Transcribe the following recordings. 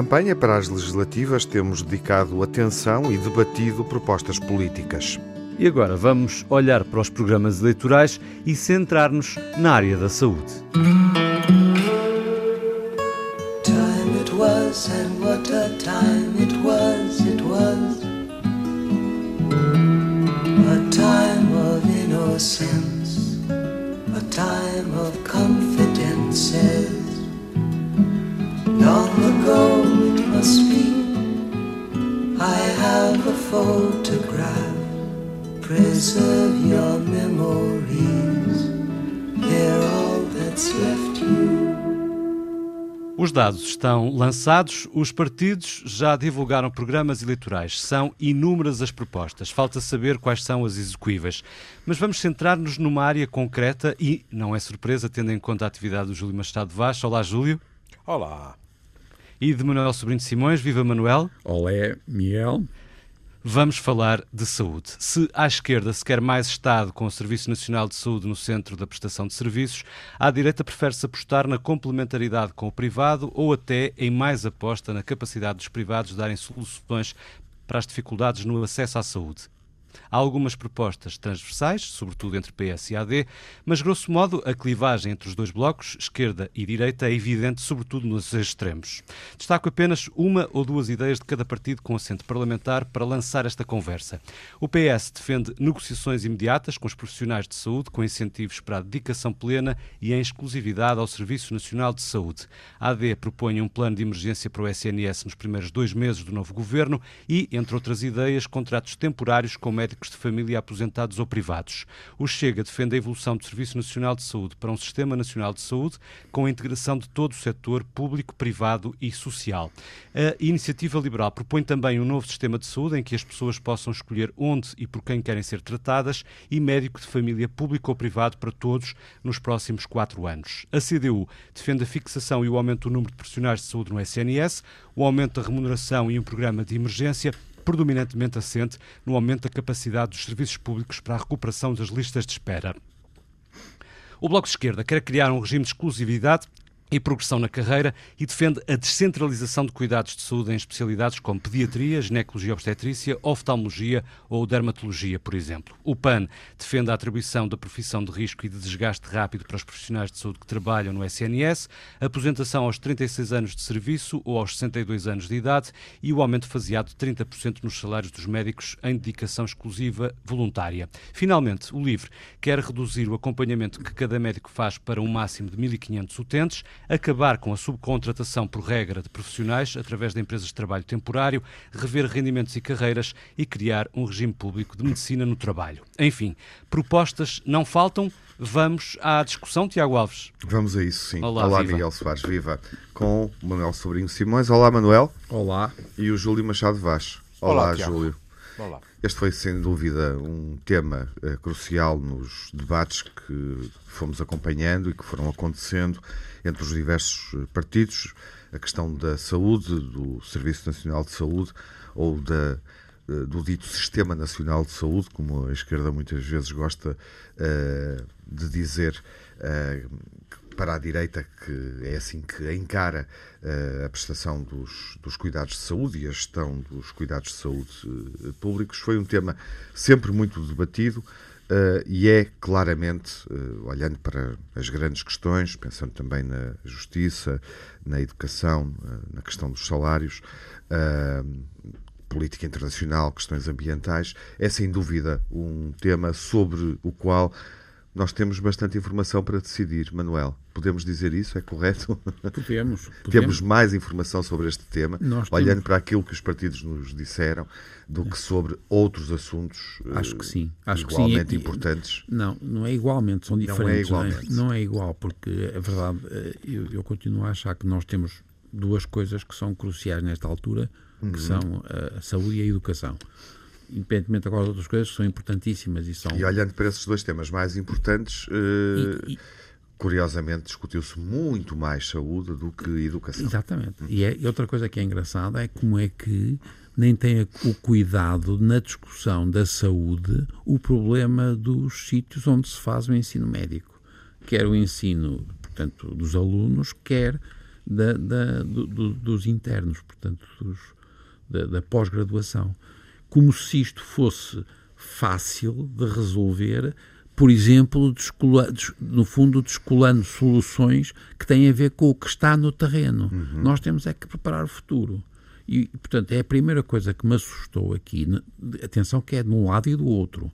campanha para as legislativas, temos dedicado atenção e debatido propostas políticas. E agora vamos olhar para os programas eleitorais e centrar-nos na área da saúde. Time it I have a photograph. Preserve your memories. They're all that's left you. Os dados estão lançados, os partidos já divulgaram programas eleitorais. São inúmeras as propostas. Falta saber quais são as execuíveis. Mas vamos centrar-nos numa área concreta e não é surpresa, tendo em conta a atividade do Júlio Machado Vaz. Olá, Júlio. Olá e de Manuel Sobrinho Simões. Viva Manuel. Olé, Miel. Vamos falar de saúde. Se à esquerda se quer mais Estado com o Serviço Nacional de Saúde no centro da prestação de serviços, à direita prefere-se apostar na complementaridade com o privado ou até em mais aposta na capacidade dos privados de darem soluções para as dificuldades no acesso à saúde. Há algumas propostas transversais, sobretudo entre PS e AD, mas, grosso modo, a clivagem entre os dois blocos, esquerda e direita, é evidente, sobretudo nos extremos. Destaco apenas uma ou duas ideias de cada partido com assento parlamentar para lançar esta conversa. O PS defende negociações imediatas com os profissionais de saúde, com incentivos para a dedicação plena e em exclusividade ao Serviço Nacional de Saúde. A AD propõe um plano de emergência para o SNS nos primeiros dois meses do novo governo e, entre outras ideias, contratos temporários com médicos de família aposentados ou privados. O Chega defende a evolução do Serviço Nacional de Saúde para um Sistema Nacional de Saúde com a integração de todo o setor público, privado e social. A Iniciativa Liberal propõe também um novo sistema de saúde em que as pessoas possam escolher onde e por quem querem ser tratadas e médico de família público ou privado para todos nos próximos quatro anos. A CDU defende a fixação e o aumento do número de profissionais de saúde no SNS, o aumento da remuneração e um programa de emergência predominantemente assente no aumento da capacidade dos serviços públicos para a recuperação das listas de espera. O Bloco de Esquerda quer criar um regime de exclusividade e progressão na carreira e defende a descentralização de cuidados de saúde em especialidades como pediatria, ginecologia obstetrícia, oftalmologia ou dermatologia, por exemplo. O PAN defende a atribuição da profissão de risco e de desgaste rápido para os profissionais de saúde que trabalham no SNS, aposentação aos 36 anos de serviço ou aos 62 anos de idade e o aumento faseado de 30% nos salários dos médicos em dedicação exclusiva voluntária. Finalmente, o LIVRE quer reduzir o acompanhamento que cada médico faz para um máximo de 1.500 utentes, acabar com a subcontratação por regra de profissionais através de empresas de trabalho temporário, rever rendimentos e carreiras e criar um regime público de medicina no trabalho. Enfim, propostas não faltam. Vamos à discussão, Tiago Alves. Vamos a isso, sim. Olá, Olá Miguel Soares, viva. Com o Manuel Sobrinho Simões. Olá, Manuel. Olá. E o Júlio Machado Vaz. Olá, Olá Júlio. Olá. Este foi, sem dúvida, um tema uh, crucial nos debates que fomos acompanhando e que foram acontecendo entre os diversos eh, partidos. A questão da saúde, do Serviço Nacional de Saúde ou da, uh, do dito Sistema Nacional de Saúde, como a esquerda muitas vezes gosta uh, de dizer para a direita, que é assim que encara uh, a prestação dos, dos, cuidados de saúde e a gestão dos cuidados de saúde uh, públicos, foi um tema sempre muito debatido. Uh, e é claramente, olhando para as grandes questões, pensando também na justiça, na educação, na questão dos salários, política internacional, questões ambientais, é sem dúvida um tema sobre o qual nós temos bastante informação para decidir, Manuel. Podemos dizer isso? É correto? Podemos. podemos. Temos mais informação sobre este tema, Nós olhando temos... para aquilo que os partidos nos disseram, do que sobre outros assuntos Acho que sim. Acho igualmente que sim. importantes. Não, não é igualmente, são diferentes. Não é, igualmente. Não é, não é igual, porque a verdade, eh, eu, eu, continuo a achar que nós temos duas coisas que são cruciais nesta altura, que uhum. são a saúde e a educação independentemente agora de outras coisas que são importantíssimas e são. E olhando para esses dois temas mais importantes, uh, e, e... curiosamente discutiu-se muito mais saúde do que educação. Exatamente. E, é, e outra coisa que é engraçada é como é que nem tem o cuidado na discussão da saúde o problema dos sítios onde se faz o ensino médico, quer o ensino, portanto, dos alunos, quer da, da, do, do, dos internos, portanto, dos, da, da pós-graduação. Como se isto fosse fácil de resolver, por exemplo, no fundo, descolando soluções que têm a ver com o que está no terreno. Uhum. Nós temos é que preparar o futuro. E, portanto, é a primeira coisa que me assustou aqui. Atenção, que é de um lado e do outro.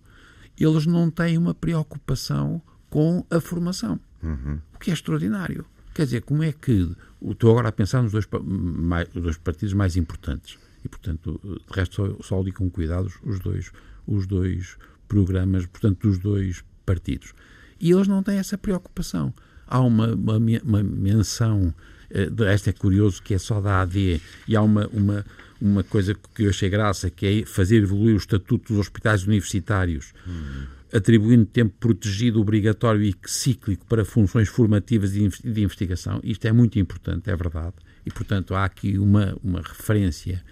Eles não têm uma preocupação com a formação, uhum. o que é extraordinário. Quer dizer, como é que. Estou agora a pensar nos dois, mais, dois partidos mais importantes. E, portanto, de resto, só, só li com cuidado os dois, os dois programas, portanto, dos dois partidos. E eles não têm essa preocupação. Há uma, uma, uma menção, eh, esta é curioso, que é só da AD, e há uma, uma, uma coisa que eu achei graça, que é fazer evoluir o estatuto dos hospitais universitários. Uhum atribuindo tempo protegido obrigatório e cíclico para funções formativas e de investigação. Isto é muito importante, é verdade. E, portanto, há aqui uma, uma referência.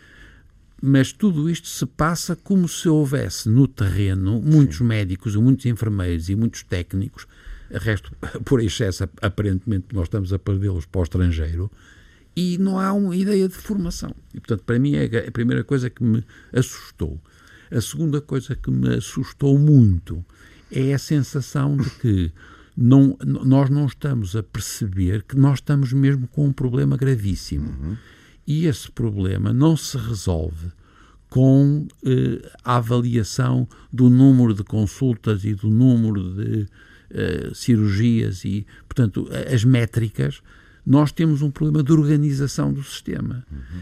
Mas tudo isto se passa como se houvesse no terreno muitos Sim. médicos, muitos enfermeiros e muitos técnicos, resto, por excesso, aparentemente, nós estamos a perdê-los para o estrangeiro, e não há uma ideia de formação. E, portanto, para mim é a primeira coisa que me assustou. A segunda coisa que me assustou muito é a sensação de que não, nós não estamos a perceber que nós estamos mesmo com um problema gravíssimo. Uhum. E esse problema não se resolve com eh, a avaliação do número de consultas e do número de eh, cirurgias e, portanto, as métricas. Nós temos um problema de organização do sistema. Uhum.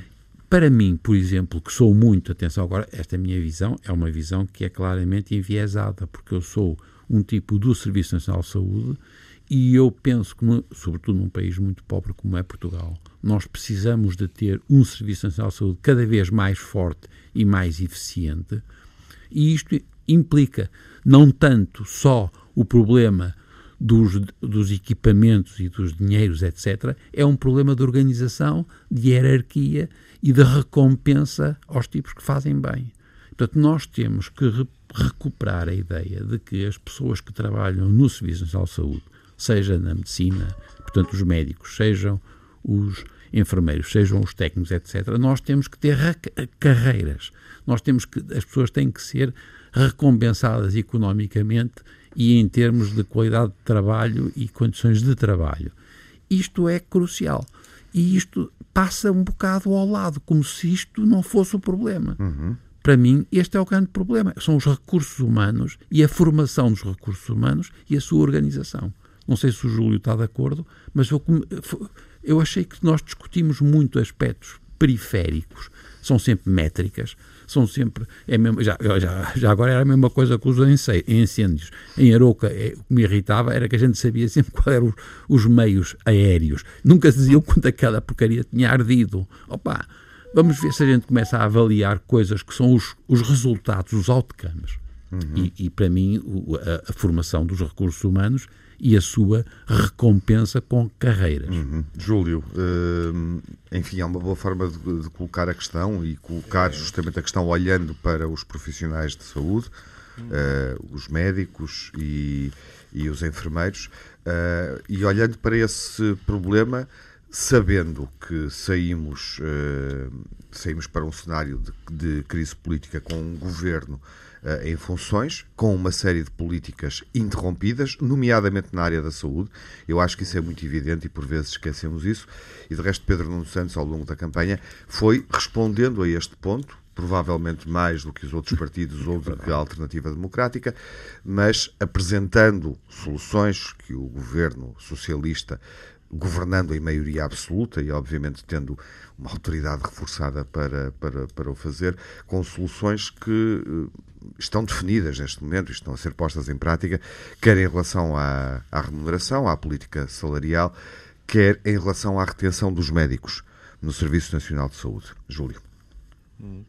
Para mim, por exemplo, que sou muito, atenção agora, esta minha visão é uma visão que é claramente enviesada, porque eu sou um tipo do Serviço Nacional de Saúde e eu penso que, sobretudo num país muito pobre como é Portugal, nós precisamos de ter um Serviço Nacional de Saúde cada vez mais forte e mais eficiente. E isto implica não tanto só o problema dos, dos equipamentos e dos dinheiros, etc., é um problema de organização, de hierarquia e de recompensa aos tipos que fazem bem. Portanto, nós temos que re recuperar a ideia de que as pessoas que trabalham no Serviço Nacional de Saúde, seja na medicina, portanto, os médicos, sejam os enfermeiros, sejam os técnicos, etc., nós temos que ter carreiras. Nós temos que, as pessoas têm que ser recompensadas economicamente e em termos de qualidade de trabalho e condições de trabalho. Isto é crucial. E isto passa um bocado ao lado, como se isto não fosse o problema. Uhum. Para mim, este é o grande problema. São os recursos humanos e a formação dos recursos humanos e a sua organização. Não sei se o Júlio está de acordo, mas eu, eu achei que nós discutimos muito aspectos periféricos. São sempre métricas, são sempre. É mesmo, já, já, já agora era a mesma coisa que os incêndios. Em Aroca, é, o que me irritava era que a gente sabia sempre quais eram os, os meios aéreos. Nunca se dizia o quanto aquela porcaria tinha ardido. Opa, vamos ver se a gente começa a avaliar coisas que são os, os resultados, os outcomes. Uhum. E, e, para mim, o, a, a formação dos recursos humanos e a sua recompensa com carreiras. Uhum. Júlio, uh, enfim, é uma boa forma de, de, colocar a questão e colocar justamente a questão olhando para os profissionais de saúde, uh, os médicos e, e os enfermeiros, uh, e olhando para esse problema sabendo que saímos, saímos para um cenário de, de crise política com um governo uh, em funções, com uma série de políticas interrompidas, nomeadamente na área da saúde. Eu acho que isso é muito evidente e por vezes esquecemos isso. E de resto, Pedro Nuno Santos, ao longo da campanha, foi respondendo a este ponto, provavelmente mais do que os outros partidos ou do que a Alternativa Democrática, mas apresentando soluções que o governo socialista governando em maioria absoluta e, obviamente, tendo uma autoridade reforçada para, para, para o fazer, com soluções que eh, estão definidas neste momento e estão a ser postas em prática, quer em relação à, à remuneração, à política salarial, quer em relação à retenção dos médicos no Serviço Nacional de Saúde. Júlio. Hum.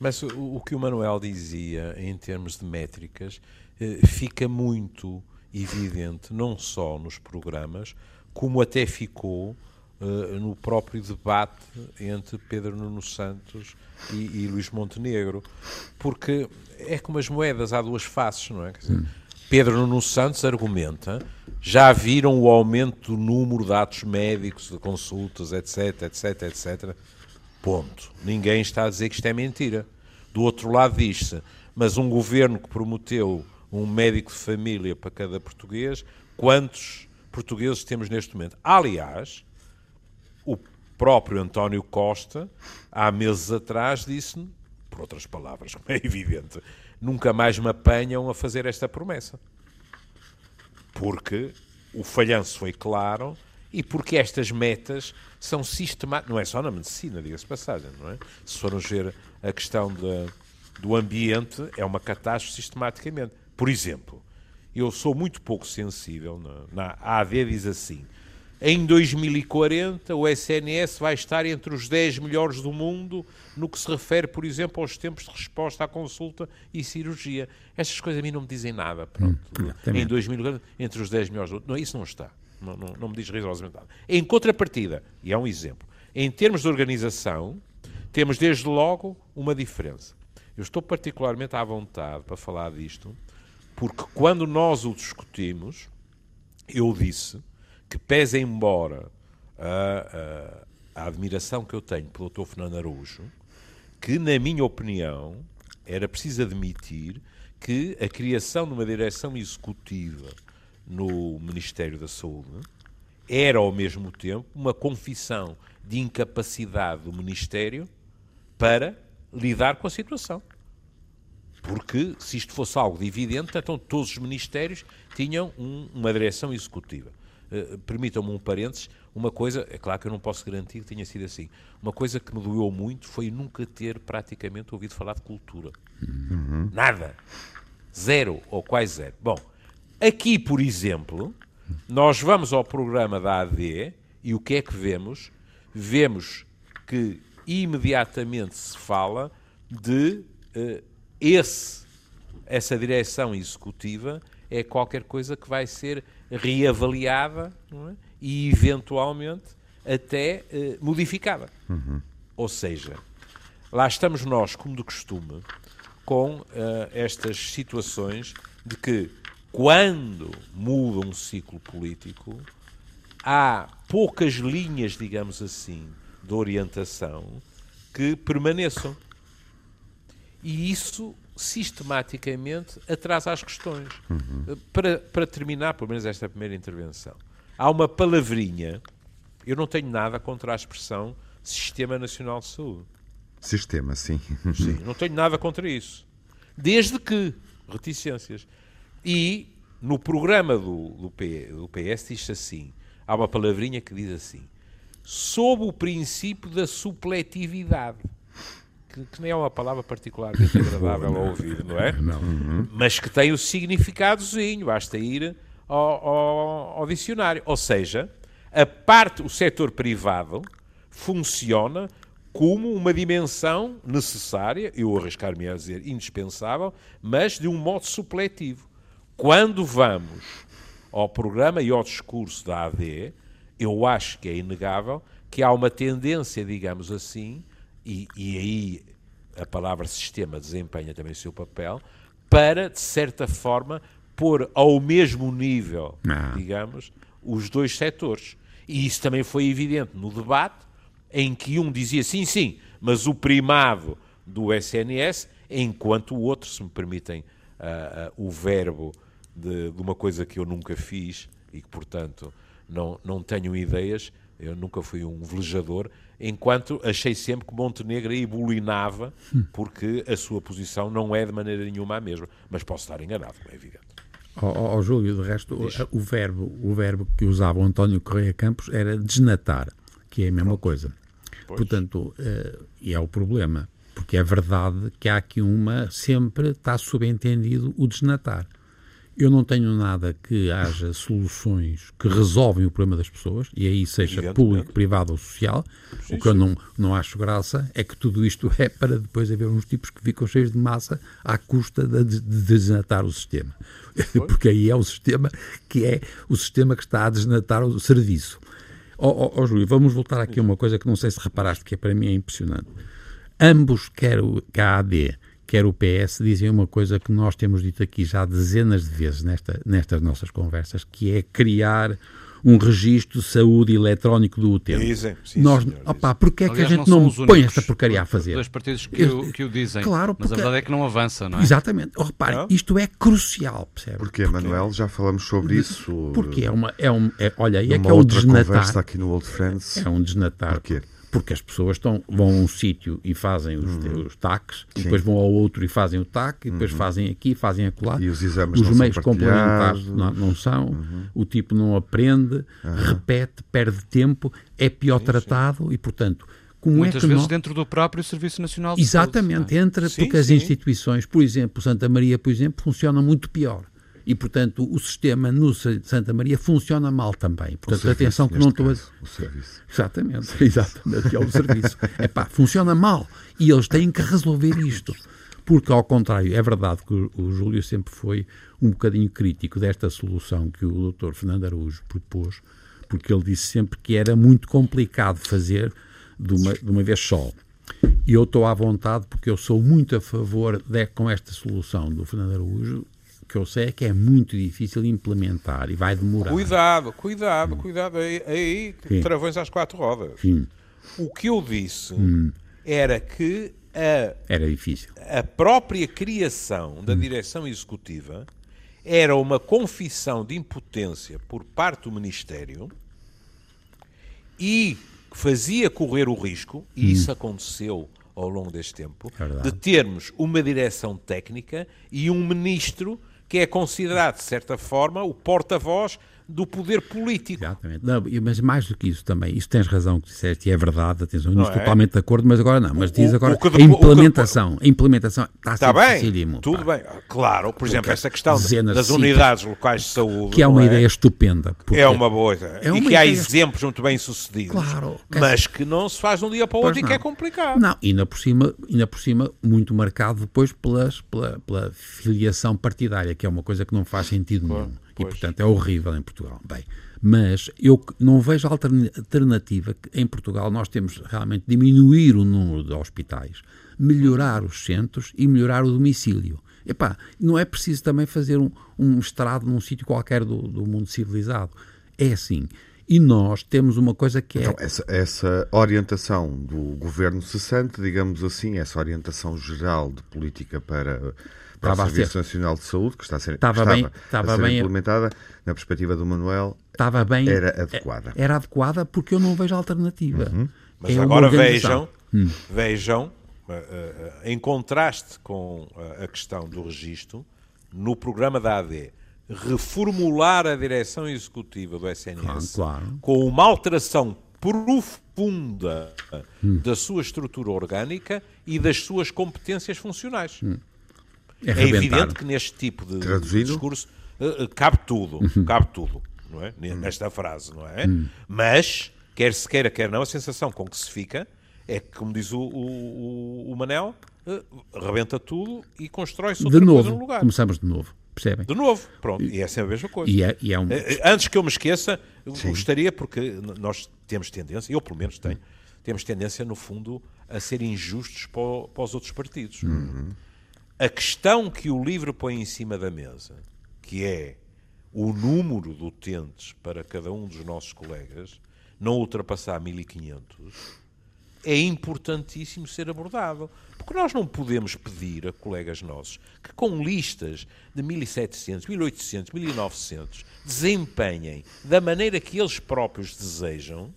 Mas o, que o Manuel dizia em termos de métricas eh, fica muito evidente, não só nos programas, como até ficou uh, no próprio debate entre Pedro Nuno Santos e, e Luís Montenegro, porque é como as moedas, há duas faces, não é? Dizer, Pedro Nuno Santos argumenta já viram o aumento do número de atos médicos, de consultas, etc, etc, etc. Ponto. Ninguém está a dizer que isto é mentira. Do outro lado diz-se, mas um governo que prometeu um médico de família para cada português, quantos portugueses temos neste momento? Aliás, próprio António Costa, há meses atrás, disse por outras palavras, como é evidente, nunca mais me apanham a fazer esta promessa. Porque o falhanço foi claro e porque estas metas são sistemáticas. Não é só na medicina, diga-se passagem, não é? Se formos ver a questão de, do ambiente, é uma catástrofe sistematicamente. Por exemplo, eu sou muito pouco sensível, na, na AD diz assim, em 2040, o SNS vai estar entre os 10 melhores do mundo no que se refere, por exemplo, aos tempos de resposta à consulta e cirurgia. Estas coisas a mim não me dizem nada. Pronto. Hum, em 2040, entre os 10 melhores do mundo. Não, isso não está. Não, não, não me diz rigorosamente nada. Em contrapartida, e é um exemplo, em termos de organização, temos desde logo uma diferença. Eu estou particularmente à vontade para falar disto, porque quando nós o discutimos, eu disse que pese embora a, a, a, admiração que eu tenho pelo Dr. Fernando Araújo, que, na minha opinião, era preciso admitir que a criação de uma direção executiva no Ministério da Saúde era, ao mesmo tempo, uma confissão de incapacidade do Ministério para lidar com a situação. Porque, se isto fosse algo evidente, então todos os ministérios tinham um, uma direção executiva. Eh, permitam-me um parênteses, uma coisa, é claro que eu não posso garantir que tenha sido assim, uma coisa que me doeu muito foi nunca ter praticamente ouvido falar de cultura. Uhum. Nada. Zero, ou quase zero. Bom, aqui, por exemplo, nós vamos ao programa da AD e o que é que vemos? Vemos que imediatamente se fala de uh, esse, essa direção executiva é qualquer coisa que vai ser reavaliada é? e, eventualmente, até eh, modificada. Uhum. Ou seja, lá estamos nós, como de costume, com uh, estas situações de que, quando muda um ciclo político, há poucas linhas, digamos assim, de orientação que permaneçam. E isso sistematicamente atrasa as questões. Uhum. Para, para terminar, pelo menos esta primeira intervenção, há uma palavrinha, eu não tenho nada contra a expressão Sistema Nacional de Saúde. Sistema, sim. Sim, não tenho nada contra isso. Desde que, reticências. E no programa do, do, P, do PS diz assim, há uma palavrinha que diz assim, sob o princípio da supletividade que, que nem é uma palavra particularmente agradável a ouvir, não é? Não. Uhum. Mas que tem o significadozinho, basta ir ao, ao, ao dicionário. Ou seja, a parte, o setor privado funciona como uma dimensão necessária, eu arriscar-me a dizer indispensável, mas de um modo supletivo. Quando vamos ao programa e ao discurso da AD, eu acho que é inegável que há uma tendência, digamos assim, e, e aí a palavra sistema desempenha também o seu papel, para, de certa forma, pôr ao mesmo nível, ah. digamos, os dois setores. E isso também foi evidente no debate, em que um dizia sim, sim, mas o primado do SNS, enquanto o outro, se me permitem uh, uh, o verbo de, de, uma coisa que eu nunca fiz e que, portanto, não, não tenho ideias, eu nunca fui um velejador, enquanto achei sempre que Montenegro ebulinava, porque a sua posição não é de maneira nenhuma a mesma. Mas posso estar enganado, é evidente. Ó oh, oh, Júlio, de resto, o, o, verbo, o verbo que usava o António Correia Campos era desnatar, que é a mesma Pronto. coisa. Pois. Portanto, uh, e é o problema, porque é verdade que há aqui uma, sempre está subentendido o desnatar. Eu não tenho nada que haja soluções que resolvem o problema das pessoas, e aí seja público, privado ou social. Sim, o que eu não, não acho graça é que tudo isto é para depois haver uns tipos que ficam cheios de massa à custa de, de desnatar o sistema. Porque aí é o sistema que é o sistema que está a desnatar o serviço. Ó oh, oh, oh, Júlio, vamos voltar aqui a uma coisa que não sei se reparaste, que é, para mim é impressionante. Ambos, quer, o, quer a AD, quer o PS, dizem uma coisa que nós temos dito aqui já dezenas de vezes nesta, nestas nossas conversas, que é criar um registro de saúde eletrónico do utente. Dizem, sim, Nós, senhor, opa, porque é que Aliás, a gente não não, põe esta porcaria a fazer? Dois partidos que, o, que o dizem. Claro, mas a porque- verdade é que não avança, não é? Exatamente. Oh, repare, Não? isto é crucial, percebe? Porque, Manuel, já falamos sobre isso. Porque é uma. É um, é, olha, é que é um desnatar. conversa aqui no Old Friends. É um desnatar. Porquê? Porque as pessoas estão, vão a um sítio e fazem os, Uhum. os taques, e depois vão ao outro e fazem o taque, e depois fazem aqui, fazem acolá. Uhum. E os exames os não são meios complementares. Uhum. não, não são, o tipo não aprende, repete, perde tempo, é pior tratado e, portanto, como Muitas é que vezes nós... dentro do próprio Serviço Nacional de Exatamente, Saúde. é? entra Sim, porque as sim. instituições, por exemplo, Santa Maria, por exemplo, funciona muito pior. E, portanto, o sistema no Sa- Santa Maria funciona mal também. Portanto, serviço, atenção que não estou a... O serviço. Exatamente, exatamente, é o serviço. Epá, funciona mal e eles têm que resolver isto. Porque, ao contrário, é verdade que o, o Júlio sempre foi um bocadinho crítico desta solução que o Dr. Fernando Araújo propôs, porque ele disse sempre que era muito complicado fazer de uma, de uma vez só. E eu estou à vontade porque eu sou muito a favor de, com esta solução do Fernando Araújo, que eu sei é que é muito difícil implementar e vai demorar. Cuidado, cuidado, cuidado. Aí, aí Sim. travões às quatro rodas. Sim, O que eu disse Hum. era que a, era difícil. a própria criação da direção executiva era uma confissão de impotência por parte do Ministério e fazia correr o risco, e isso aconteceu ao longo deste tempo, É de termos uma direção técnica e um ministro que é considerado, de certa forma, o porta-voz do poder político. Exatamente. Não, e- mas mais do que isso também, isso tens razão que disseste e é verdade, atenção, Não estou é? totalmente de acordo, mas agora não. Mas diz agora o a o que implementação, a implementação está a Está bem, tudo pá. bem. Claro, por exemplo, Porque essa questão das de unidades locais de saúde. Que é uma não ideia estupenda. É uma boa ideia. É e uma que há exemplos muito bem sucedidos. Claro. Mas que não se faz de um dia para o outro e que é complicado. Não, e ainda por cima, ainda por cima muito marcado depois pelas, pela, pela filiação partidária, que é uma coisa que não faz sentido nenhum. E, pois. portanto, é horrível em Portugal. Bem, mas eu não vejo alterna- alternativa que em Portugal nós temos realmente diminuir o número de hospitais, melhorar os centros e melhorar o domicílio. Epá, não é preciso também fazer um, um estrado num sítio qualquer do, do mundo civilizado. É assim. E nós temos uma coisa que é... Então, essa, essa orientação do governo cessante, digamos assim, essa orientação geral de política para, para Estava a o Serviço ser- Nacional de Saúde, que está a ser, Estava estava bem- a estava ser bem- implementada, na perspectiva do Manuel, estava bem. era adequada. Era adequada porque eu não vejo alternativa. Mas É agora vejam, vejam, uh, uh, uh, em contraste com uh, a questão do registro, no programa da AD, reformular a direção executiva do SNS Claro, claro. com uma alteração profunda da sua estrutura orgânica e das suas competências funcionais. É, É evidente que neste tipo de discurso eh, eh, cabe tudo, Uhum. cabe tudo, não é? Nesta frase, não é? Mas, quer se queira, quer não, a sensação com que se fica é que, como diz o, o, o Manel, eh, rebenta tudo e constrói-se outra De coisa no novo, lugar. começamos de novo. Percebem? De novo, pronto, e é sempre a mesma coisa. E é, e é um. Antes que eu me esqueça, eu gostaria, porque nós temos tendência, eu pelo menos tenho, temos tendência, no fundo, a ser injustos para, para os outros partidos. A questão que o livro põe em cima da mesa, que é o número de utentes para cada um dos nossos colegas, não ultrapassar 1500, é importantíssimo ser abordado. Porque nós não podemos pedir a colegas nossos que com listas de 1700, 1800, 1900 desempenhem da maneira que eles próprios desejam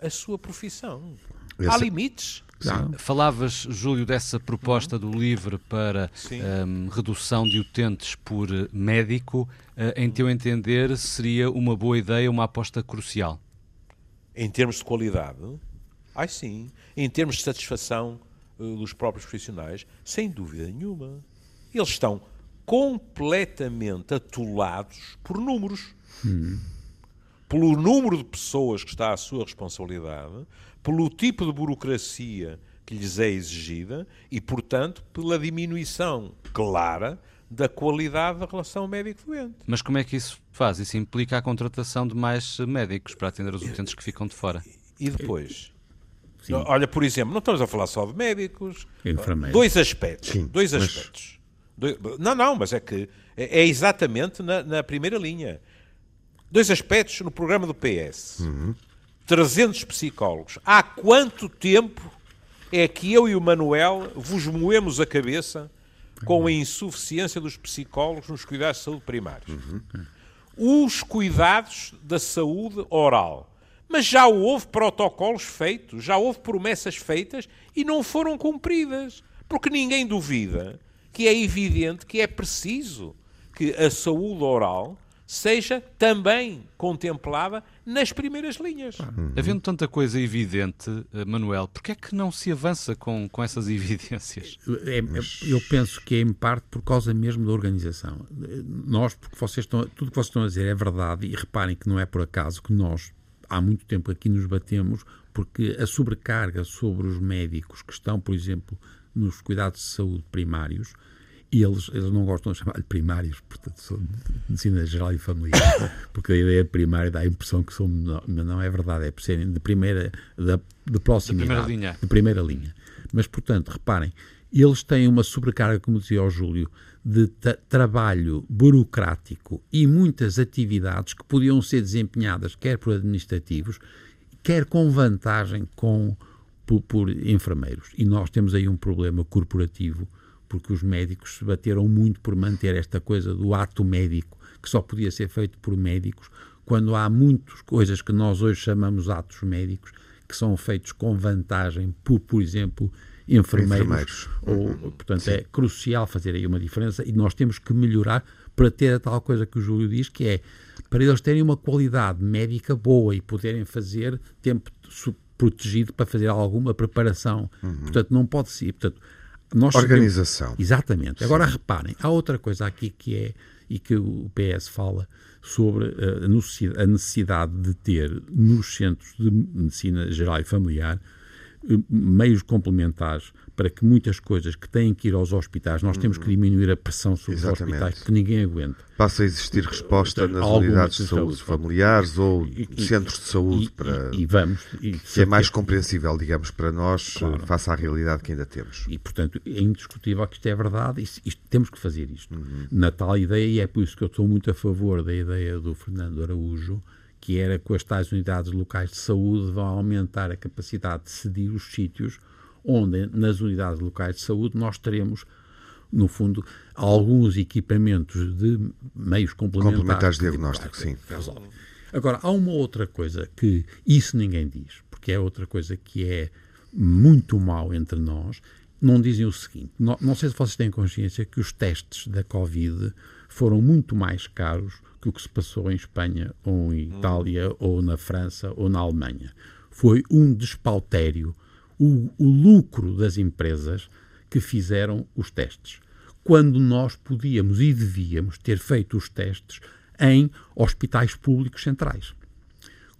a sua profissão. Há Esse- limites. Claro. Falavas, Júlio, dessa proposta do LIVRE para hum, redução de utentes por eh, médico. Eh, em teu entender, seria uma boa ideia, uma aposta crucial? Em termos de qualidade, ai sim. Em termos de satisfação eh, dos próprios profissionais, sem dúvida nenhuma. Eles estão completamente atolados por números. Pelo número de pessoas que está à sua responsabilidade, pelo tipo de burocracia que lhes é exigida e, portanto, pela diminuição clara da qualidade da relação médico-doente. Mas como é que isso faz? Isso implica a contratação de mais médicos para atender os utentes que ficam de fora. E depois? Sim. Olha, por exemplo, não estamos a falar só de médicos. Enfermeiros. Dois aspectos. Sim, dois mas... aspectos. Não, não, mas é que é, é exatamente na, na, primeira linha. Dois aspectos no programa do PS. Uhum. 300 psicólogos. Há quanto tempo é que eu e o Manuel vos moemos a cabeça com a insuficiência dos psicólogos nos cuidados de saúde primários? Uhum. Os cuidados da saúde oral. Mas já houve protocolos feitos, já houve promessas feitas e não foram cumpridas. Porque ninguém duvida que é evidente que é preciso que a saúde oral seja também contemplada nas primeiras linhas. Uhum. Havendo tanta coisa evidente, eh, Manuel, porquê é que não se avança com, com essas evidências? É, é, eu penso que é em parte por causa mesmo da organização. Nós, porque vocês estão, tudo que vocês estão a dizer é verdade, e reparem que não é por acaso que nós, há muito tempo aqui nos batemos, porque a sobrecarga sobre os médicos que estão, por exemplo, nos cuidados de saúde primários, e eles, eles não gostam de chamar-lhe primários, portanto, são de medicina geral e familiar, porque a ideia de primária dá a impressão que são, não, não é verdade, é por serem de primeira, da, de de primeira linha. De primeira linha. Mas, portanto, reparem, eles têm uma sobrecarga, como dizia o Júlio, de trabalho burocrático e muitas atividades que podiam ser desempenhadas quer por administrativos, quer com vantagem com, por, por enfermeiros. E nós temos aí um problema corporativo porque os médicos se bateram muito por manter esta coisa do ato médico, que só podia ser feito por médicos, quando há muitas coisas que nós hoje chamamos atos médicos, que são feitos com vantagem por, por exemplo, enfermeiros. enfermeiros. Ou, uhum. portanto, Sim. é crucial fazer aí uma diferença e nós temos que melhorar para ter a tal coisa que o Júlio diz, que é para eles terem uma qualidade médica boa e poderem fazer tempo protegido para fazer alguma preparação. Uhum. Portanto, não pode ser. Portanto, nós Organização. Sabemos, exatamente. Agora reparem, há outra coisa aqui que é, e que o PS fala, sobre eh, a necessidade de ter nos centros de medicina geral e familiar meios complementares para que muitas coisas que têm que ir aos hospitais, nós temos que uhum. diminuir a pressão sobre Exatamente. os hospitais, que ninguém aguenta. Passa a existir resposta nas unidades de saúde familiares ou e, centros de saúde e, para e, vamos que é mais compreensível, digamos, para nós claro. face à realidade que ainda temos. E portanto é indiscutível que isto é verdade. Isto, isto temos que fazer isto. Uhum. Na tal ideia e é por isso que eu estou muito a favor da ideia do Fernando Araújo que era com as tais unidades locais de saúde vão aumentar a capacidade de cedir os sítios onde nas unidades locais de saúde nós teremos no fundo, alguns equipamentos de meios complementares. Complementares de diagnóstico, sim. Agora, há uma outra coisa que isso ninguém diz, porque é outra coisa que é muito mal entre nós. Não dizem o seguinte: não, não sei se vocês têm consciência que os testes da Covid foram muito mais caros que o que se passou em Espanha, ou em Itália, hum. ou na França, ou na Alemanha. Foi um despautério o, o lucro das empresas que fizeram os testes. Quando nós podíamos e devíamos ter feito os testes em hospitais públicos centrais.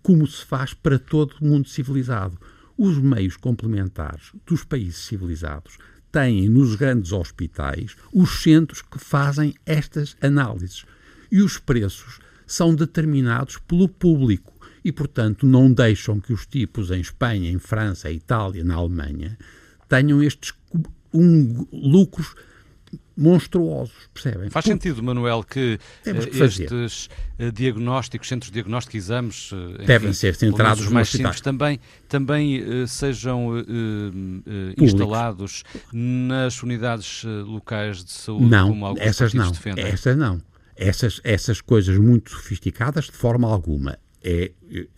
Como se faz para todo o mundo civilizado. Os meios complementares dos países civilizados têm nos grandes hospitais os centros que fazem estas análises. E os preços são determinados pelo público e, portanto, não deixam que os tipos em Espanha, em França, em Itália, na Alemanha, tenham estes um, lucros monstruosos, percebem? Faz sentido, Manuel, que, eh, estes uh, diagnósticos, centros de diagnóstico e exames, uh, devem enfim, ser centrados os mais simples, também, também uh, sejam instalados nas unidades locais de saúde, não, como alguns essas não, defendem. Essas não. Essas, essas coisas muito sofisticadas, de forma alguma é,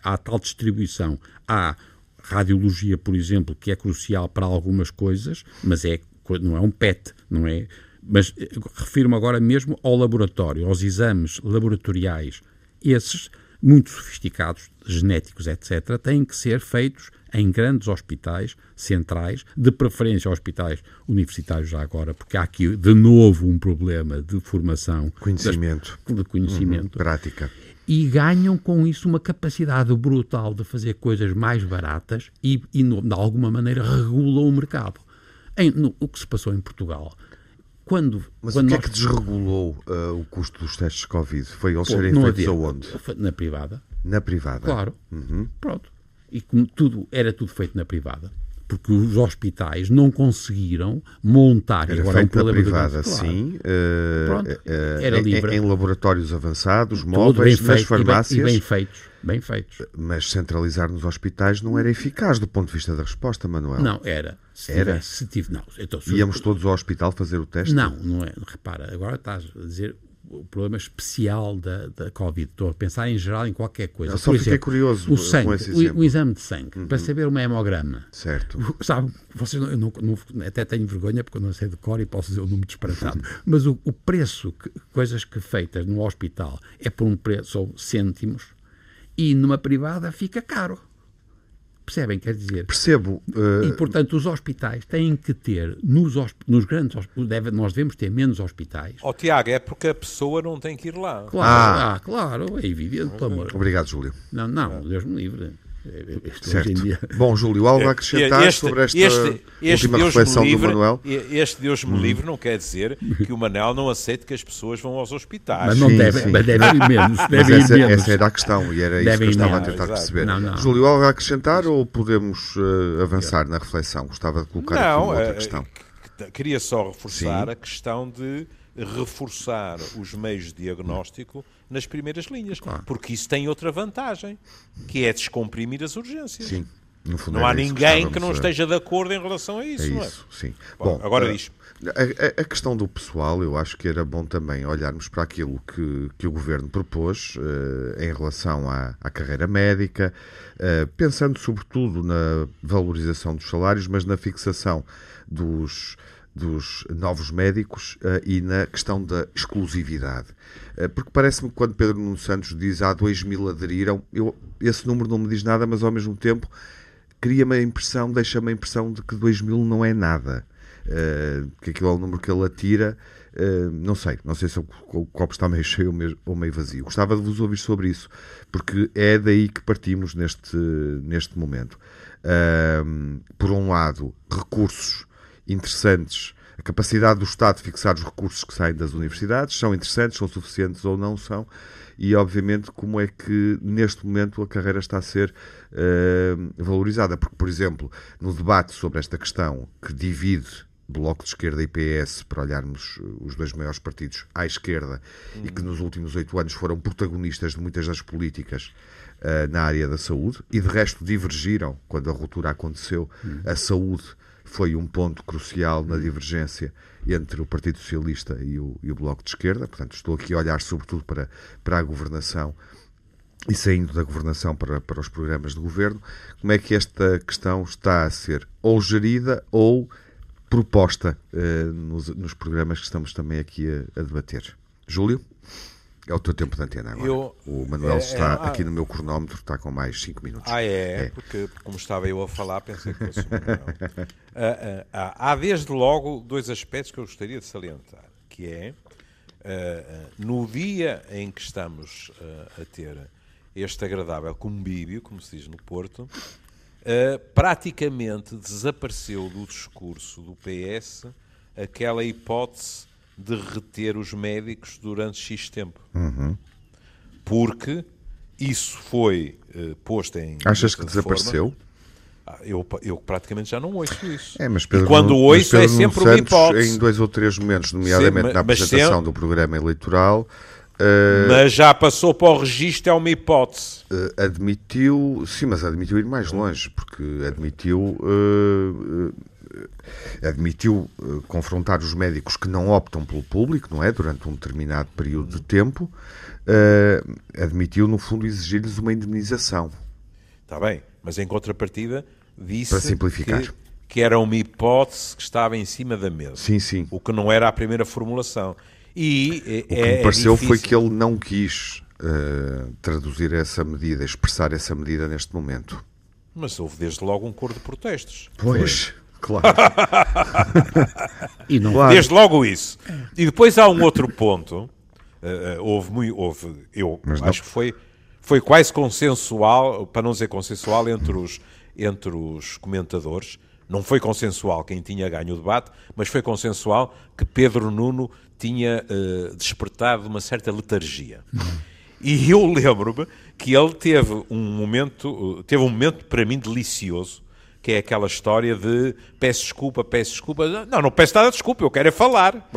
há tal distribuição. Há radiologia, por exemplo, que é crucial para algumas coisas, mas é, não é um PET, não é? Mas eh, refiro-me agora mesmo ao laboratório, aos exames laboratoriais. Esses, muito sofisticados, genéticos, etc., têm que ser feitos em grandes hospitais centrais, de preferência hospitais universitários já agora, porque há aqui de novo um problema de formação. Conhecimento. Das, de conhecimento. Uhum, prática e ganham com isso uma capacidade brutal de fazer coisas mais baratas e, e no, de alguma maneira, regulam o mercado. Em, no, o que se passou em Portugal. Quando, Mas quando o que nós... é que desregulou uh, o custo dos testes Covid? Foi eles serem feitos aonde? Na privada. Na privada? Claro. Uhum. Pronto. E como tudo era tudo feito na privada, porque os hospitais não conseguiram montar era agora feito um na privada, claro. sim, uh, Pronto, uh, era livre. Em, em, laboratórios avançados, Tudo móveis, nas feito, farmácias. E bem, e bem, feitos, bem feitos. Mas centralizar nos hospitais não era eficaz do ponto de vista da resposta, Manuel. Não, era. Se era. Tivesse, se tive, não. Então, se Íamos todos ao hospital fazer o teste? Não, não é. Repara, agora estás a dizer o problema especial da, da Covid. Estou a pensar em geral em qualquer coisa. Eu só Por fiquei exemplo, curioso o sangue, o, o, exame de sangue, uhum. para saber uma hemograma. Certo. Sabe, vocês não, não, não, até tenho vergonha porque eu não sei de cor e posso dizer o número disparatado. Mas o, o preço, que, coisas que feitas no hospital, é por um preço, são cêntimos, e numa privada fica caro. Percebem? Quer dizer. Percebo. Uh... E, portanto, os hospitais têm que ter, nos, nos grandes deve, nós devemos ter menos hospitais. Ó, oh, Tiago, é porque a pessoa não tem que ir lá. Claro, ah. ah claro, é evidente, pelo amor. Obrigado, Júlio. Não, não, Deus me livre. Certo. Dia... Bom, Júlio, algo a acrescentar este, sobre esta este, este última Deus reflexão livre, do Manuel? Este Deus me hum. livre não quer dizer que o Manuel não aceite que as pessoas vão aos hospitais. Mas não devem, mas devem ir menos. Devem essa, ir menos. essa era a questão e era devem isso que eu estava a tentar perceber. Não, não. Júlio, algo a acrescentar ou podemos uh, avançar na reflexão? Gostava de colocar não, aqui uma outra uh, questão. Queria só reforçar Sim. a questão de reforçar os meios de diagnóstico nas primeiras linhas, claro. porque isso tem outra vantagem, que é descomprimir as urgências. Sim. não há ninguém que, que não esteja de acordo em relação a isso, é não é? Sim. Bom, Bom agora uh, diz. A, a, questão do pessoal, eu acho que era bom também olharmos para aquilo que, que o Governo propôs uh, em relação à, à carreira médica, uh, pensando sobretudo na valorização dos salários, mas na fixação dos, dos novos médicos uh, e na questão da exclusividade. Uh, porque parece-me que quando Pedro Nuno Santos diz há 2 mil aderiram, eu, esse número não me diz nada, mas ao mesmo tempo cria-me a impressão, deixa-me a impressão de que 2 mil não é nada. Uh, que aquilo é o número que ele atira. Uh, não sei, não sei se o, copo está meio cheio ou meio vazio. Gostava de vos ouvir sobre isso, porque é daí que partimos neste, neste momento. Uh, por um lado, recursos interessantes. A capacidade do Estado de fixar os recursos que saem das universidades são interessantes, são suficientes ou não são, e obviamente como é que neste momento a carreira está a ser uh, valorizada. Porque, por exemplo, no debate sobre esta questão que divide Bloco de Esquerda e PS, para olharmos os dois maiores partidos à esquerda, e que nos últimos oito anos foram protagonistas de muitas das políticas uh, na área da saúde, e de resto divergiram quando a ruptura aconteceu. A saúde foi um ponto crucial na divergência entre o Partido Socialista e o, e o Bloco de Esquerda. Portanto, estou aqui a olhar sobretudo para, para a governação e saindo da governação para, para os programas de governo. Como é que esta questão está a ser ou gerida ou proposta eh, nos, nos, programas que estamos também aqui a, a debater? Júlio? É o teu tempo de antena agora. Eu, o Manuel é, está é, aqui no meu cronómetro, está com mais 5 minutos. Ah, é, é, Porque, como estava eu a falar, pensei que fosse o Manuel. uh, uh, há desde logo dois aspectos que eu gostaria de salientar, que é uh, no dia em que estamos a ter este agradável convívio, como se diz no Porto, praticamente desapareceu do discurso do PS aquela hipótese de reter os médicos durante X tempo. Uhum. Porque isso foi uh, posto em. Achas que desapareceu? Ah, eu, eu praticamente já não ouço isso. É, mas Pedro, e quando ouço é sempre uma hipótese. Em dois ou três momentos, nomeadamente Sim, na apresentação sempre... do programa eleitoral. Uh, mas já passou para o registro, é uma hipótese. Uh, admitiu, sim, mas admitiu ir mais longe, porque admitiu uh, admitiu confrontar os médicos que não optam pelo público, não é? Durante um determinado período de tempo, admitiu, no fundo, exigir-lhes uma indemnização. Está bem, mas em contrapartida disse Para simplificar. Que, que era uma hipótese que estava em cima da mesa. Sim, sim. O que não era a primeira formulação. E, o que é, me pareceu é foi que ele não quis uh, traduzir essa medida, expressar essa medida neste momento. Mas houve desde logo um cor de protestos. Pois. Foi. Claro. e não... Desde logo isso. E depois há um outro ponto. Uh, houve muito. Houve, eu Mas acho não. que foi, foi quase consensual, para não dizer consensual, entre os, entre os comentadores. Não foi consensual quem tinha ganho o debate, mas foi consensual que Pedro Nuno tinha uh, despertado uma certa letargia. E eu lembro-me que ele teve um momento, teve um momento para mim delicioso, que é aquela história de peço desculpa, peço desculpa. Não, não peço nada de desculpa, eu quero é falar.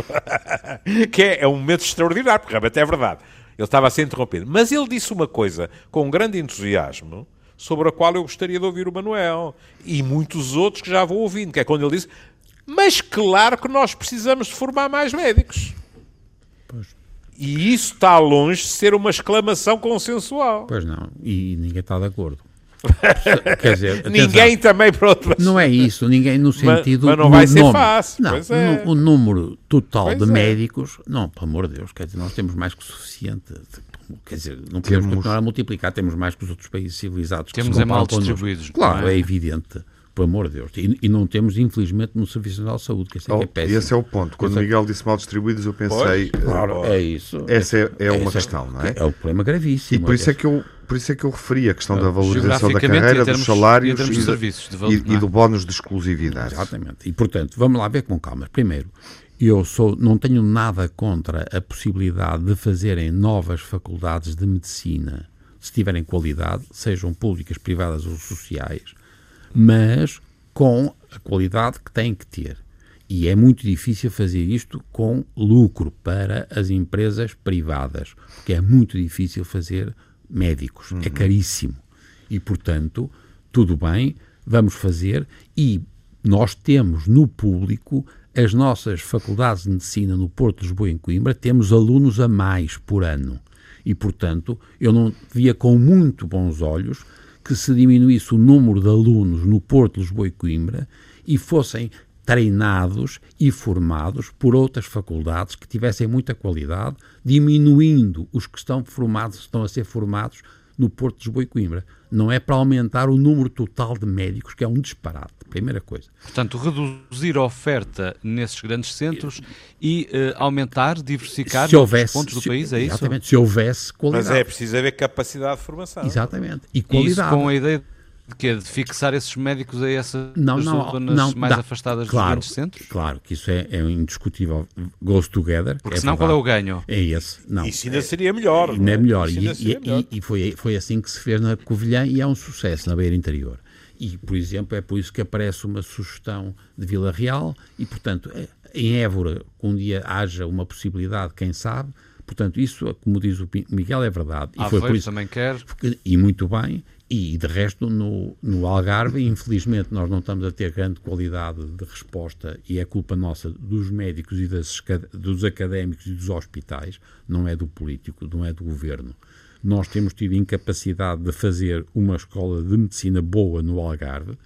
que é, é um momento extraordinário, porque realmente é verdade. Ele estava a ser interrompido. Mas ele disse uma coisa com grande entusiasmo, sobre a qual eu gostaria de ouvir o Manuel. E muitos outros que já vou ouvindo, que é quando ele disse: Mas claro que nós precisamos de formar mais médicos. Pois. E isso está longe de ser uma exclamação consensual. Pois não, e ninguém está de acordo. Quer dizer, ninguém também para outro Não é isso, ninguém no sentido. Mas, mas não vai ser nome. fácil. Não, é. o número total pois de é. médicos, não, pelo amor de Deus, quer dizer, nós temos mais que o suficiente. Quer dizer, não podemos temos... continuar a multiplicar, temos mais que os outros países civilizados. Temos é mal distribuídos. Claro, é? é evidente por amor de Deus. E, e, não temos, infelizmente, no Serviço Nacional de Saúde, que esse é, oh, é péssimo. Esse é o ponto. Quando o Miguel disse mal distribuídos, eu pensei. Pois, claro, é isso. Essa é, é uma questão, não é? É um problema gravíssimo. E por isso é que eu, por isso é que eu referi a questão da valorização da carreira, termos, dos salários e, de serviços, e, e, do bónus de exclusividade. Exatamente. E, portanto, vamos lá ver com calma. Primeiro, eu sou, não tenho nada contra a possibilidade de fazerem novas faculdades de medicina, se tiverem qualidade, sejam públicas, privadas ou sociais, mas com a qualidade que têm que ter. E é muito difícil fazer isto com lucro para as empresas privadas, porque é muito difícil fazer médicos, é uhum. é caríssimo. E, portanto, tudo bem, vamos fazer. E nós temos no público as nossas faculdades de medicina no Porto Lisboa e em Coimbra, temos alunos a mais por ano. E, portanto, eu não via com muito bons olhos que se diminuísse o número de alunos no Porto, Lisboa e Coimbra e fossem treinados e formados por outras faculdades que tivessem muita qualidade, diminuindo os que estão formados, estão a ser formados no Porto de Lisboa e Coimbra. Não é para aumentar o número total de médicos, que é um disparate, primeira coisa. Portanto, reduzir a oferta nesses grandes centros e uh, aumentar, diversificar se houvesse, pontos do se, país, é isso? Exatamente, se houvesse qualidade. Mas é preciso haver capacidade de formação. Exatamente, e qualidade. Isso com a ideia de que de fixar esses médicos a essas não, não, zonas não, mais dá. afastadas claro, dos grandes centros? Claro, que isso é, é indiscutível. Goes together. Porque é senão verdade. qual é o ganho? É esse. Não, isso ainda é, seria melhor. Ainda é, é melhor. E, e, melhor. e, foi, foi assim que se fez na Covilhã e é um sucesso na Beira Interior. E, por exemplo, é por isso que aparece uma sugestão de Vila Real e, portanto, é, em Évora, um dia haja uma possibilidade, quem sabe, Portanto, isso, como diz o Miguel, é verdade. E foi por isso, também quer. E muito bem. E, de resto, no, no Algarve, infelizmente, nós não estamos a ter grande qualidade de resposta e é culpa nossa dos médicos e das, dos académicos e dos hospitais, não é do político, não é do governo. Nós temos tido incapacidade de fazer uma escola de medicina boa no Algarve.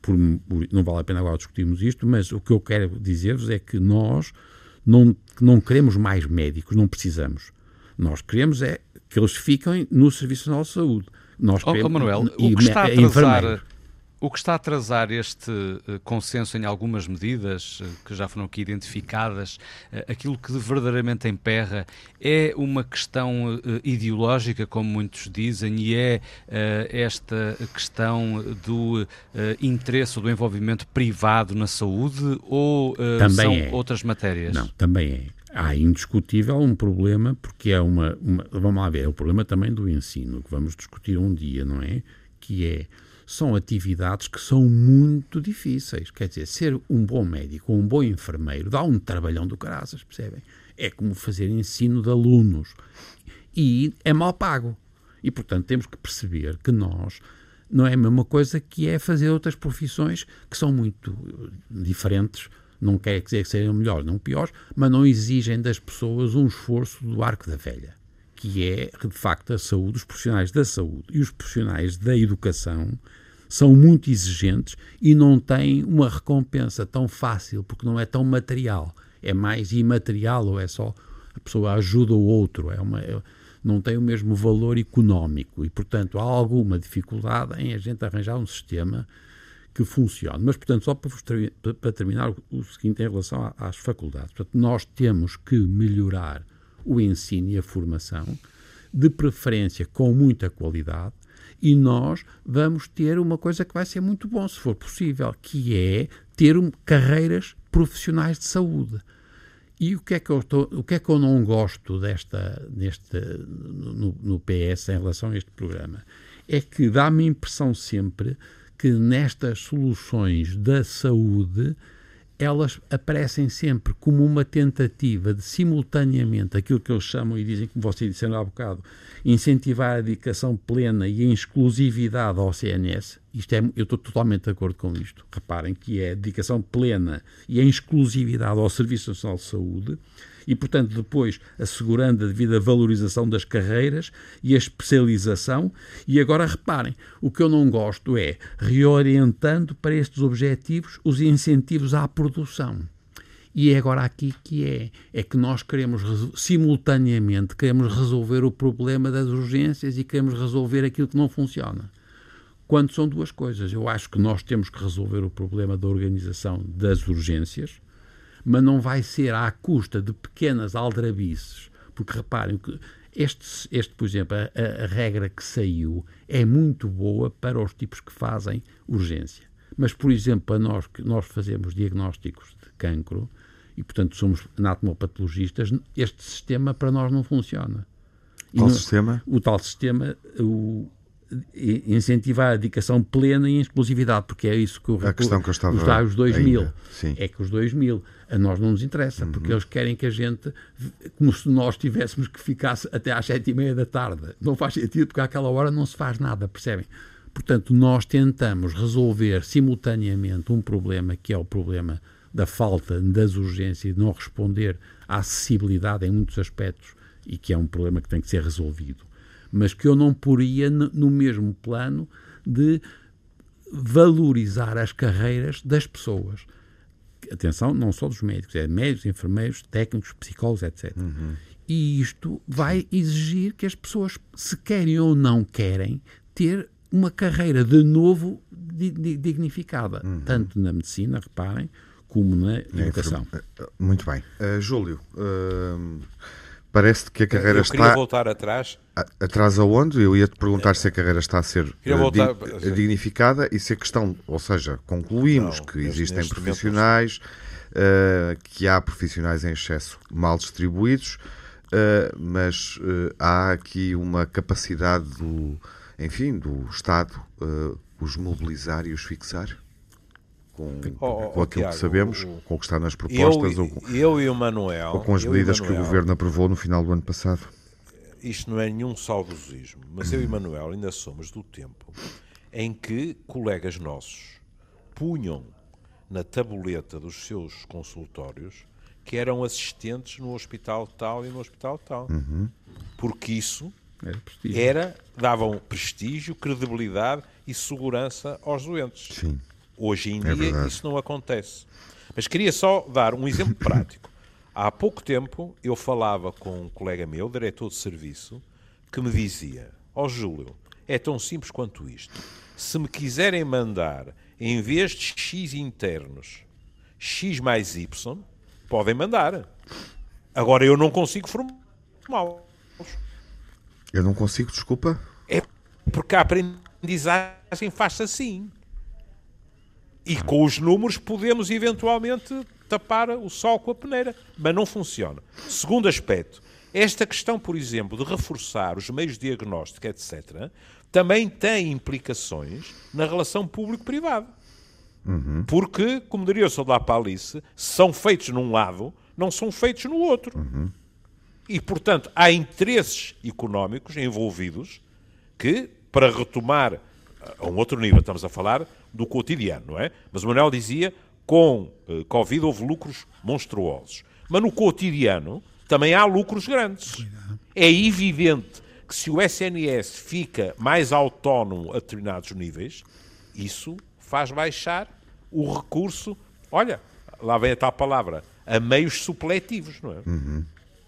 Por, não vale a pena agora discutirmos isto, mas o que eu quero dizer-vos é que nós não, não queremos mais médicos, não precisamos. Nós queremos é que eles fiquem no Serviço Nacional de Saúde nós oh, queremos, Manuel, o que está a atrasar, o que está a atrasar este uh, consenso em algumas medidas uh, que já foram aqui identificadas, uh, aquilo que verdadeiramente emperra é uma questão ideológica, como muitos dizem, e é esta questão do interesse ou do envolvimento privado na saúde ou são é. outras matérias? Não, também é há indiscutível um problema, porque é uma, uma, Vamos lá ver, é o problema também do ensino, que vamos discutir um dia, não é? Que é. São atividades que são muito difíceis. Quer dizer, ser um bom médico ou um bom enfermeiro dá um trabalhão do caraças, percebem? É como fazer ensino de alunos. E é mal pago. E, portanto, temos que perceber que nós não é a mesma coisa que é fazer outras profissões que são muito diferentes não quer dizer que sejam melhores, não piores, mas não exigem das pessoas um esforço do arco da velha, que é, de facto, a saúde, os profissionais da saúde e os profissionais da educação são muito exigentes e não têm uma recompensa tão fácil, porque não é tão material, é mais imaterial ou é só a pessoa ajuda o outro, é uma, é, não tem o mesmo valor económico. E, portanto, há alguma dificuldade em a gente arranjar um sistema que funcione. Mas, portanto, só para, para terminar o seguinte em relação às faculdades. Portanto, nós temos que melhorar o ensino e a formação, de preferência com muita qualidade, e nós vamos ter uma coisa que vai ser muito bom, se for possível, que é ter um, carreiras profissionais de saúde. E o que é que eu, estou, o que é que eu não gosto desta, neste, no, no PS em relação a este programa? É que dá-me a impressão sempre que nestas soluções da saúde elas aparecem sempre como uma tentativa de simultaneamente aquilo que eles chamam e dizem, como vocês disseram há bocado, incentivar a dedicação plena e a exclusividade ao CNS. Isto é, eu estou totalmente de acordo com isto. Reparem que é a dedicação plena e a exclusividade ao Serviço Nacional de Saúde e, portanto, depois assegurando a devida valorização das carreiras e a especialização. E agora reparem, o que eu não gosto é reorientando para estes objetivos os incentivos à produção. E é agora aqui que é, é que nós queremos simultaneamente queremos resolver o problema das urgências e queremos resolver aquilo que não funciona. Quando são duas coisas, eu acho que nós temos que resolver o problema da organização das urgências, mas não vai ser à custa de pequenas aldrabices, porque reparem que este, este por exemplo, a, a, regra que saiu é muito boa para os tipos que fazem urgência. Mas, por exemplo, para nós que nós fazemos diagnósticos de cancro e, portanto, somos anatomopatologistas, este sistema para nós não funciona. Qual sistema? O tal sistema, o, incentivar a dedicação plena e exclusividade, porque é isso que o a questão que eu estava os, os 2 mil. É que os 2 mil a nós não nos interessa, uhum. porque eles querem que a gente, como se nós tivéssemos que ficar até às sete e meia da tarde. Não faz sentido, porque àquela hora não se faz nada, percebem? Portanto, nós tentamos resolver simultaneamente um problema que é o problema da falta das urgências de não responder à acessibilidade em muitos aspectos e que é um problema que tem que ser resolvido mas que eu não poria no mesmo plano de valorizar as carreiras das pessoas. Atenção, não só dos médicos, é médicos, enfermeiros, técnicos, psicólogos, etc. Uhum. E isto vai exigir que as pessoas, se querem ou não querem, ter uma carreira de novo dignificada, uhum. tanto na medicina, reparem, como na educação. Muito bem. Uh, Júlio, uh, Parece que a carreira eu está. queria voltar atrás. Atrás aonde? Eu ia te perguntar se a carreira está a ser uh, voltar... dignificada e se a questão, ou seja, concluímos Não, que existem profissionais, uh, que há profissionais em excesso mal distribuídos, uh, mas há aqui uma capacidade do, enfim, do Estado os mobilizar e os fixar? Com, oh, com aquilo Tiago, que sabemos, o, com o que está nas propostas, eu, ou, com, eu e o Manuel, ou com as medidas Manuel, que o Governo aprovou no final do ano passado. Isto não é nenhum saudosismo, mas eu e Manuel ainda somos do tempo em que colegas nossos punham na tabuleta dos seus consultórios que eram assistentes no hospital tal e no hospital tal. Uhum. Porque isso era, era davam prestígio, credibilidade e segurança aos doentes. Sim. Hoje em é dia verdade. isso não acontece. Mas queria só dar um exemplo prático. Há pouco tempo eu falava com um colega meu, diretor de serviço, que me dizia: Ó oh, Júlio, é tão simples quanto isto. Se me quiserem mandar, em vez de X internos, X mais Y, podem mandar. Agora eu não consigo formá-los. Eu não consigo, desculpa? É porque a aprendizagem faz-se assim. E com os números podemos eventualmente tapar o sol com a peneira, mas não funciona. Segundo aspecto, esta questão, por exemplo, de reforçar os meios de diagnóstico, etc., também tem implicações na relação público-privado. Uhum. Porque, como diria o soldado Palice, são feitos num lado, não são feitos no outro. Uhum. E, portanto, há interesses económicos envolvidos que, para retomar a um outro nível, estamos a falar do cotidiano, não é? Mas o Manuel dizia, com uh, Covid houve lucros monstruosos. Mas no cotidiano também há lucros grandes. É evidente que se o SNS fica mais autónomo a determinados níveis, isso faz baixar o recurso, olha, lá vem a tal palavra, a meios supletivos, não é? Uhum.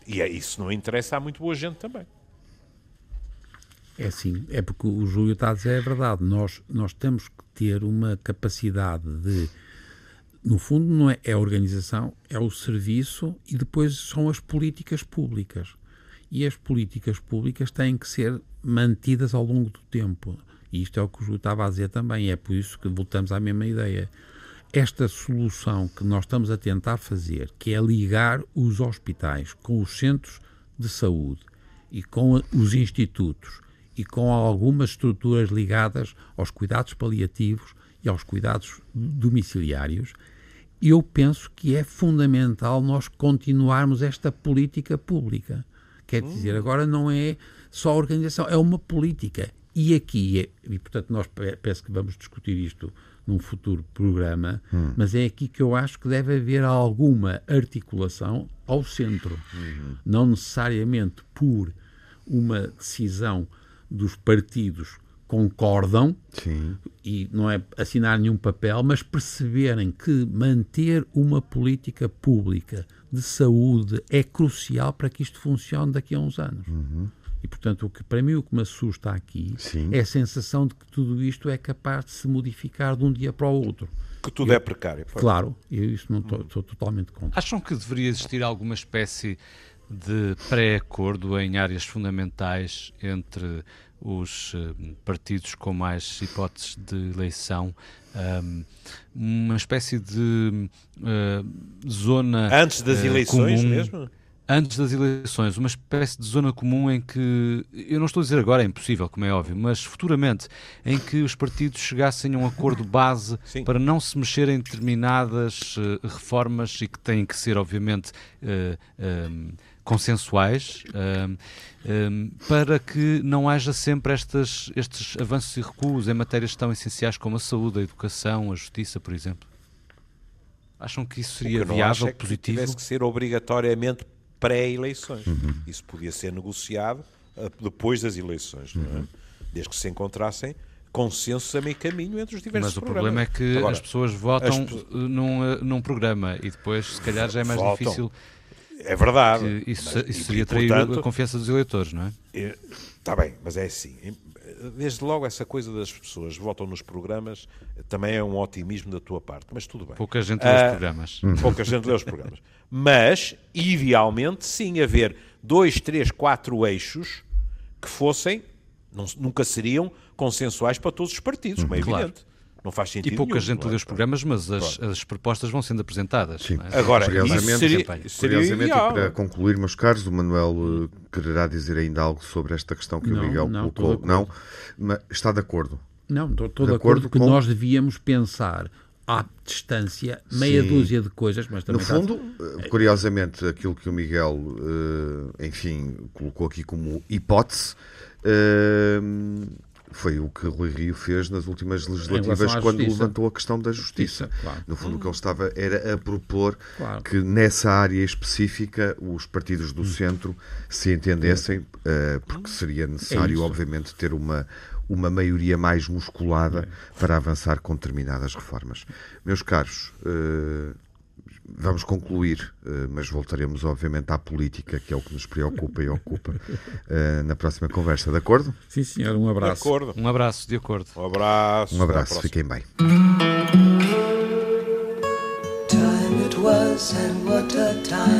E é, isso não interessa a muito boa gente também. É sim, é porque o Júlio está a dizer é verdade. Nós, nós temos que ter uma capacidade de. No fundo, não é, é a organização, é o serviço e depois são as políticas públicas. E as políticas públicas têm que ser mantidas ao longo do tempo. E isto é o que o Júlio estava a dizer também. É por isso que voltamos à mesma ideia. esta solução que nós estamos a tentar fazer, que é ligar os hospitais com os centros de saúde e com os institutos e com algumas estruturas ligadas aos cuidados paliativos e aos cuidados domiciliários, eu penso que é fundamental nós continuarmos esta política pública. Quer dizer, agora não é só a organização, é uma política. E aqui, é, e portanto nós penso que vamos discutir isto num futuro programa, hum. mas é aqui que eu acho que deve haver alguma articulação ao centro. Uhum. Não necessariamente por uma decisão dos partidos concordam Sim. e não é assinar nenhum papel, mas perceberem que manter uma política pública de saúde é crucial para que isto funcione daqui a uns anos. Uhum. E, portanto, o que, para mim o que me assusta aqui Sim. é a sensação de que tudo isto é capaz de se modificar de um dia para o outro. Que tudo eu, é precário. Claro, eu isso não estou totalmente contra. Acham que deveria existir alguma espécie de pré-acordo em áreas fundamentais entre os uh, partidos com mais hipóteses de eleição, um, uma espécie de uh, zona. Antes das uh, eleições comum, mesmo? Antes das eleições, uma espécie de zona comum em que, eu não estou a dizer agora, é impossível, como é óbvio, mas futuramente, em que os partidos chegassem a um acordo base Sim. para não se mexer em determinadas reformas e que têm que ser, obviamente, consensuais um, um, para que não haja sempre estas, estes avanços e recuos em matérias tão essenciais como a saúde, a educação, a justiça, por exemplo? Acham que isso seria que viável, é que positivo? tivesse que ser obrigatoriamente pré-eleições. Uhum. Isso podia ser negociado uh, depois das eleições, uhum. é? desde que se encontrassem consensos a meio caminho entre os diversos Mas o programas. problema é que Agora, as pessoas votam as... Num, uh, num programa e depois, se calhar, já é mais votam. difícil é verdade. isso, mas, isso seria trair a confiança dos eleitores, não é? Está bem, mas é assim. Desde logo, essa coisa das pessoas votam nos programas também é um otimismo da tua parte, mas tudo bem. Pouca gente lê os ah, programas. Pouca gente lê os programas. Mas, idealmente, sim, haver dois, três, quatro eixos que fossem, não, nunca seriam consensuais para todos os partidos, como é claro. evidente. Não faz sentido. E pouca nenhum, gente lê os programas, mas as, as, propostas vão sendo apresentadas. Sim. É? Agora, curiosamente, seria, curiosamente seria para concluir, meus caros, o Manuel uh, quererá dizer ainda algo sobre esta questão que não, o Miguel não, colocou. Não, mas está de acordo. Não, estou, estou de, de acordo, acordo que com... nós devíamos pensar à distância meia Sim. dúzia de coisas, mas também No fundo, está... curiosamente, aquilo que o Miguel, uh, enfim, colocou aqui como hipótese, uh, foi o que Rui Rio fez nas últimas legislativas quando levantou a questão da justiça. justiça claro. No fundo, hum. o que ele estava era a propor claro. que nessa área específica os partidos do hum. centro se entendessem, uh, porque seria necessário, é obviamente, ter uma, uma maioria mais musculada é. para avançar com determinadas reformas. Meus caros, uh, vamos concluir, eh, mas voltaremos obviamente à política, que é o que nos preocupa e ocupa eh, na próxima conversa, de acordo? Sim, senhor, um abraço. De acordo. Um abraço, de acordo. Um abraço. Um abraço, fiquem bem. Time it was and what a time